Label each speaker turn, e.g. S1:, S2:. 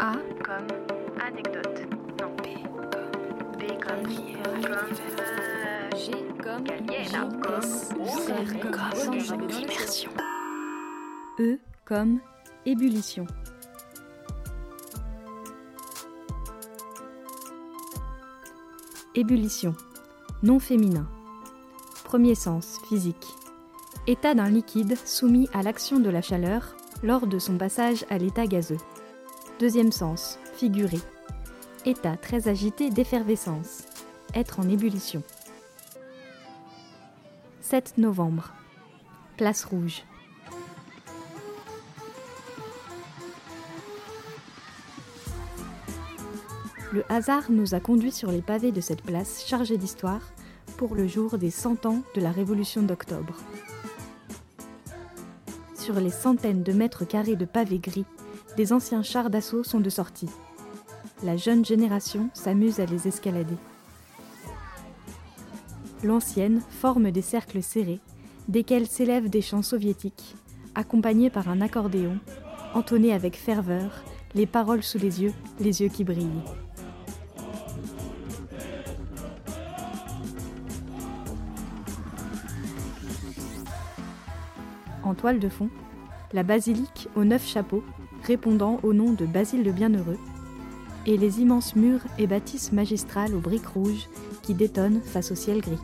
S1: A comme anecdote. Non.
S2: B comme
S1: B comme comme
S2: G comme
S1: Gallienne, comme
S2: R comme immersion.
S3: E comme ébullition. Ébullition, nom féminin. Premier sens, physique. État d'un liquide soumis à l'action de la chaleur lors de son passage à l'état gazeux. Deuxième sens, figuré. État très agité d'effervescence. Être en ébullition. 7 novembre. Place rouge. Le hasard nous a conduits sur les pavés de cette place chargée d'histoire pour le jour des 100 ans de la Révolution d'octobre. Sur les centaines de mètres carrés de pavés gris, des anciens chars d'assaut sont de sortie. La jeune génération s'amuse à les escalader. L'ancienne forme des cercles serrés, desquels s'élèvent des chants soviétiques, accompagnés par un accordéon, entonné avec ferveur, les paroles sous les yeux, les yeux qui brillent. En toile de fond, la basilique aux neuf chapeaux, répondant au nom de Basile le Bienheureux, et les immenses murs et bâtisses magistrales aux briques rouges qui détonnent face au ciel gris.